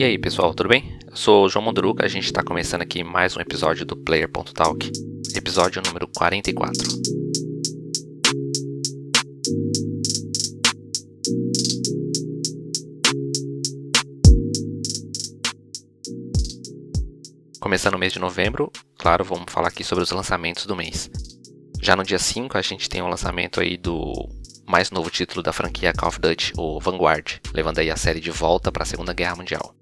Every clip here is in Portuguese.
E aí pessoal, tudo bem? Eu sou o João Monduruca, a gente está começando aqui mais um episódio do Player.talk, episódio número 44. Começando o mês de novembro, claro, vamos falar aqui sobre os lançamentos do mês. Já no dia 5 a gente tem o um lançamento aí do mais novo título da franquia Call of Duty, o Vanguard, levando aí a série de volta para a Segunda Guerra Mundial.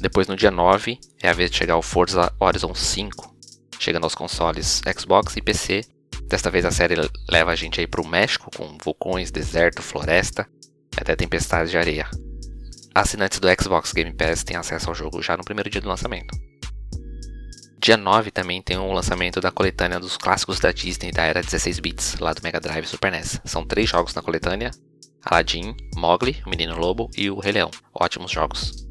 Depois no dia 9 é a vez de chegar o Forza Horizon 5, chegando aos consoles Xbox e PC. Desta vez a série leva a gente aí para o México com vulcões, deserto, floresta e até tempestades de areia. Assinantes do Xbox Game Pass têm acesso ao jogo já no primeiro dia do lançamento. Dia 9 também tem o lançamento da coletânea dos clássicos da Disney da era 16 bits, lá do Mega Drive e Super NES. São três jogos na coletânea: Aladdin, Mowgli, o Menino Lobo e o Rei Leão. Ótimos jogos.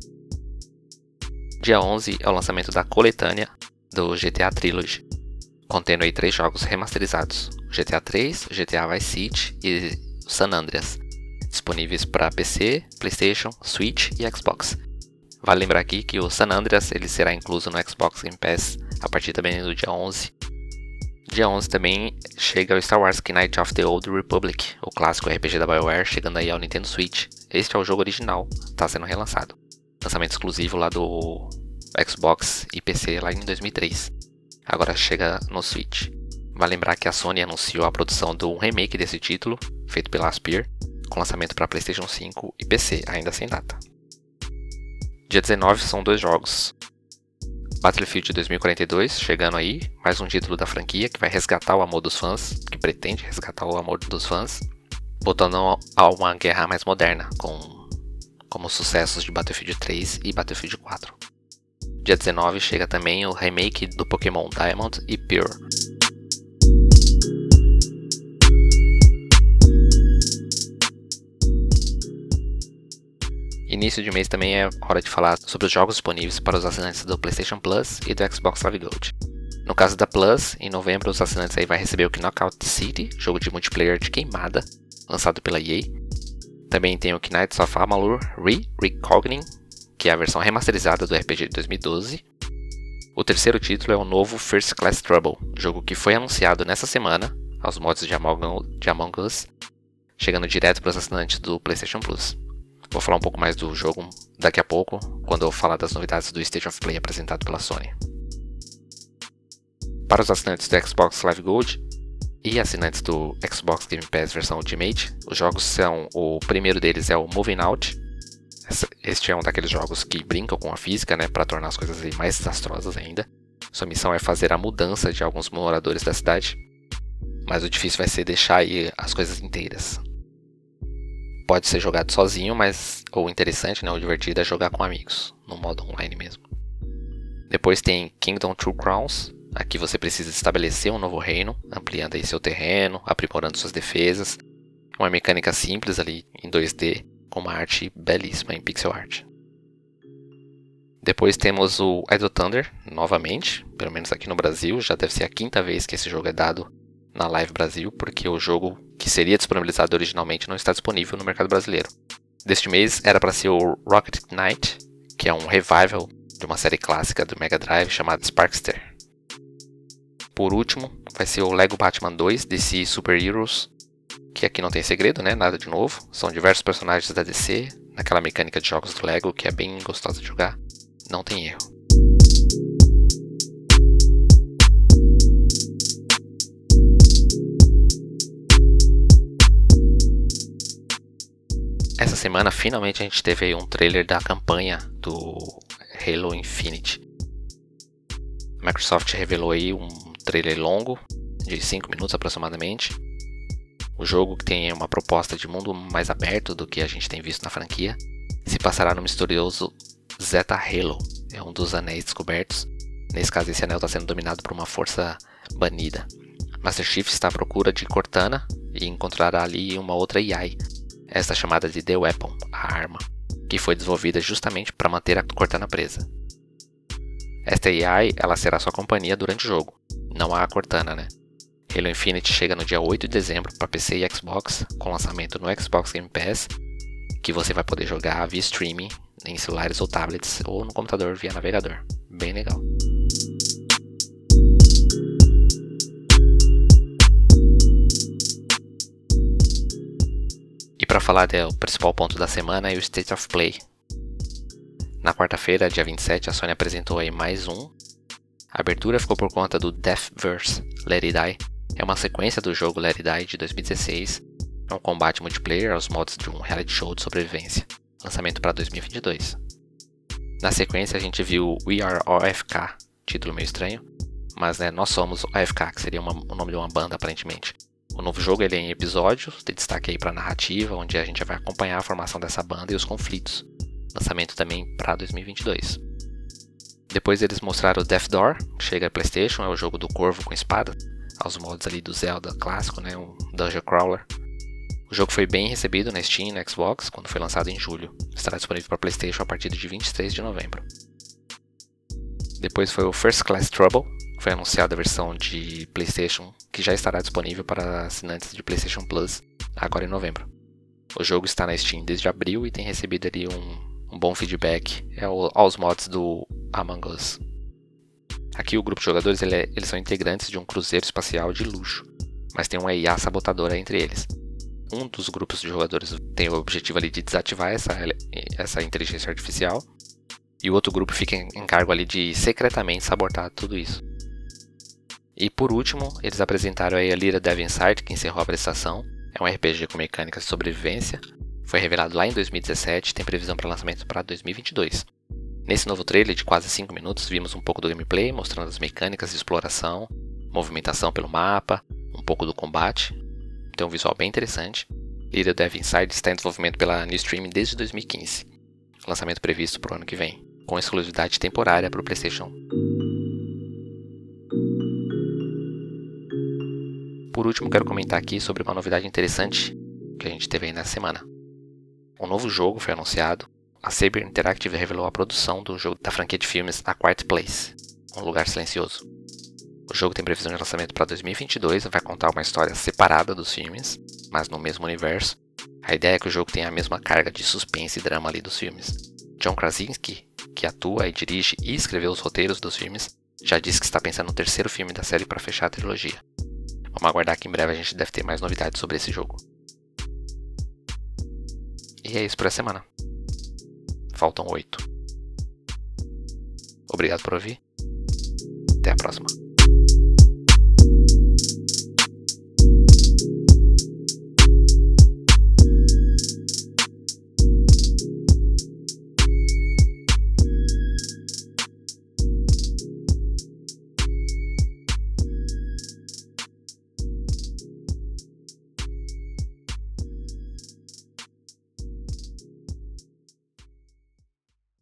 Dia 11 é o lançamento da coletânea do GTA Trilogy, contendo aí três jogos remasterizados: GTA 3, GTA Vice City e San Andreas, disponíveis para PC, PlayStation, Switch e Xbox. Vale lembrar aqui que o San Andreas ele será incluso no Xbox Game Pass a partir também do dia 11. Dia 11 também chega o Star Wars Knight of the Old Republic, o clássico RPG da BioWare, chegando aí ao Nintendo Switch. Este é o jogo original, está sendo relançado. Lançamento exclusivo lá do Xbox e PC lá em 2003. Agora chega no Switch. Vale lembrar que a Sony anunciou a produção de um remake desse título, feito pela Aspyr, com lançamento para PlayStation 5 e PC, ainda sem data. Dia 19 são dois jogos. Battlefield 2042, chegando aí, mais um título da franquia que vai resgatar o amor dos fãs, que pretende resgatar o amor dos fãs, voltando a uma guerra mais moderna, com como sucessos de Battlefield 3 e Battlefield 4. Dia 19 chega também o remake do Pokémon Diamond e Pure. Início de mês também é hora de falar sobre os jogos disponíveis para os assinantes do PlayStation Plus e do Xbox Live Gold. No caso da Plus, em novembro os assinantes aí vai receber o Knockout City, jogo de multiplayer de queimada, lançado pela EA. Também tem o Knights of Amalur Re-Recogning, que é a versão remasterizada do RPG de 2012. O terceiro título é o novo First Class Trouble, jogo que foi anunciado nessa semana aos mods de Among Us, chegando direto para os assinantes do PlayStation Plus. Vou falar um pouco mais do jogo daqui a pouco, quando eu falar das novidades do State of Play apresentado pela Sony. Para os assinantes do Xbox Live Gold e assinantes do Xbox Game Pass versão Ultimate, os jogos são: o primeiro deles é o Moving Out. Este é um daqueles jogos que brincam com a física, né, para tornar as coisas mais desastrosas ainda. Sua missão é fazer a mudança de alguns moradores da cidade, mas o difícil vai ser deixar aí as coisas inteiras pode ser jogado sozinho, mas o interessante, né, o divertido é jogar com amigos, no modo online mesmo. Depois tem Kingdom Two Crowns. Aqui você precisa estabelecer um novo reino, ampliando aí seu terreno, aprimorando suas defesas. Uma mecânica simples ali em 2D, com uma arte belíssima em pixel art. Depois temos o Idle Thunder, novamente, pelo menos aqui no Brasil, já deve ser a quinta vez que esse jogo é dado na Live Brasil, porque o jogo que seria disponibilizado originalmente não está disponível no mercado brasileiro. Deste mês era para ser o Rocket Knight, que é um revival de uma série clássica do Mega Drive chamada Sparkster. Por último, vai ser o Lego Batman 2 DC Super Heroes, que aqui não tem segredo, né? Nada de novo. São diversos personagens da DC, naquela mecânica de jogos do Lego que é bem gostosa de jogar. Não tem erro. Essa semana finalmente a gente teve um trailer da campanha do Halo Infinite. A Microsoft revelou aí um trailer longo, de 5 minutos aproximadamente. O jogo tem uma proposta de mundo mais aberto do que a gente tem visto na franquia, se passará no misterioso Zeta Halo, é um dos anéis descobertos. Nesse caso, esse anel está sendo dominado por uma força banida. Master Chief está à procura de Cortana e encontrará ali uma outra AI, esta chamada de The Weapon, a arma, que foi desenvolvida justamente para manter a Cortana presa. Esta AI ela será sua companhia durante o jogo, não a Cortana, né? Halo Infinite chega no dia 8 de dezembro para PC e Xbox, com lançamento no Xbox Game Pass, que você vai poder jogar via streaming em celulares ou tablets ou no computador via navegador. Bem legal. E para falar do principal ponto da semana é o State of Play. Na quarta-feira, dia 27, a Sony apresentou aí mais um. A abertura ficou por conta do Deathverse Let It Die. É uma sequência do jogo Let It Die de 2016. É um combate multiplayer aos modos de um reality show de sobrevivência. Lançamento para 2022. Na sequência, a gente viu We Are OFK, título meio estranho, mas né, nós somos OFK, que seria uma, o nome de uma banda aparentemente. O novo jogo ele é em episódios, tem destaque aí para narrativa, onde a gente vai acompanhar a formação dessa banda e os conflitos. Lançamento também para 2022. Depois eles mostraram o Death Door, que chega a PlayStation, é o jogo do corvo com espada, aos modos ali do Zelda clássico, né, um dungeon crawler. O jogo foi bem recebido na Steam e na Xbox quando foi lançado em julho. Estará disponível para PlayStation a partir de 23 de novembro. Depois foi o First Class Trouble, foi anunciada a versão de PlayStation que já estará disponível para assinantes de PlayStation Plus agora em novembro. O jogo está na Steam desde abril e tem recebido ali um, um bom feedback aos mods do Among Us. Aqui o grupo de jogadores ele é, eles são integrantes de um cruzeiro espacial de luxo, mas tem uma IA sabotadora entre eles um dos grupos de jogadores tem o objetivo ali de desativar essa, essa inteligência artificial e o outro grupo fica em cargo ali de secretamente sabotar tudo isso. E por último, eles apresentaram aí a Lira Dev Inside, que encerrou a prestação. É um RPG com mecânicas de sobrevivência. Foi revelado lá em 2017 tem previsão para lançamento para 2022. Nesse novo trailer de quase 5 minutos, vimos um pouco do gameplay, mostrando as mecânicas de exploração, movimentação pelo mapa, um pouco do combate, tem um visual bem interessante. Little Dev Inside está em desenvolvimento pela New Stream desde 2015. Lançamento previsto para o ano que vem, com exclusividade temporária para o PlayStation. Por último, quero comentar aqui sobre uma novidade interessante que a gente teve aí nessa semana. Um novo jogo foi anunciado. A Saber Interactive revelou a produção do jogo da franquia de filmes A Quiet Place, Um Lugar Silencioso. O jogo tem previsão de lançamento para 2022 e vai contar uma história separada dos filmes, mas no mesmo universo. A ideia é que o jogo tenha a mesma carga de suspense e drama ali dos filmes. John Krasinski, que atua e dirige e escreveu os roteiros dos filmes, já disse que está pensando no terceiro filme da série para fechar a trilogia. Vamos aguardar que em breve a gente deve ter mais novidades sobre esse jogo. E é isso por essa semana. Faltam oito. Obrigado por ouvir. Até a próxima.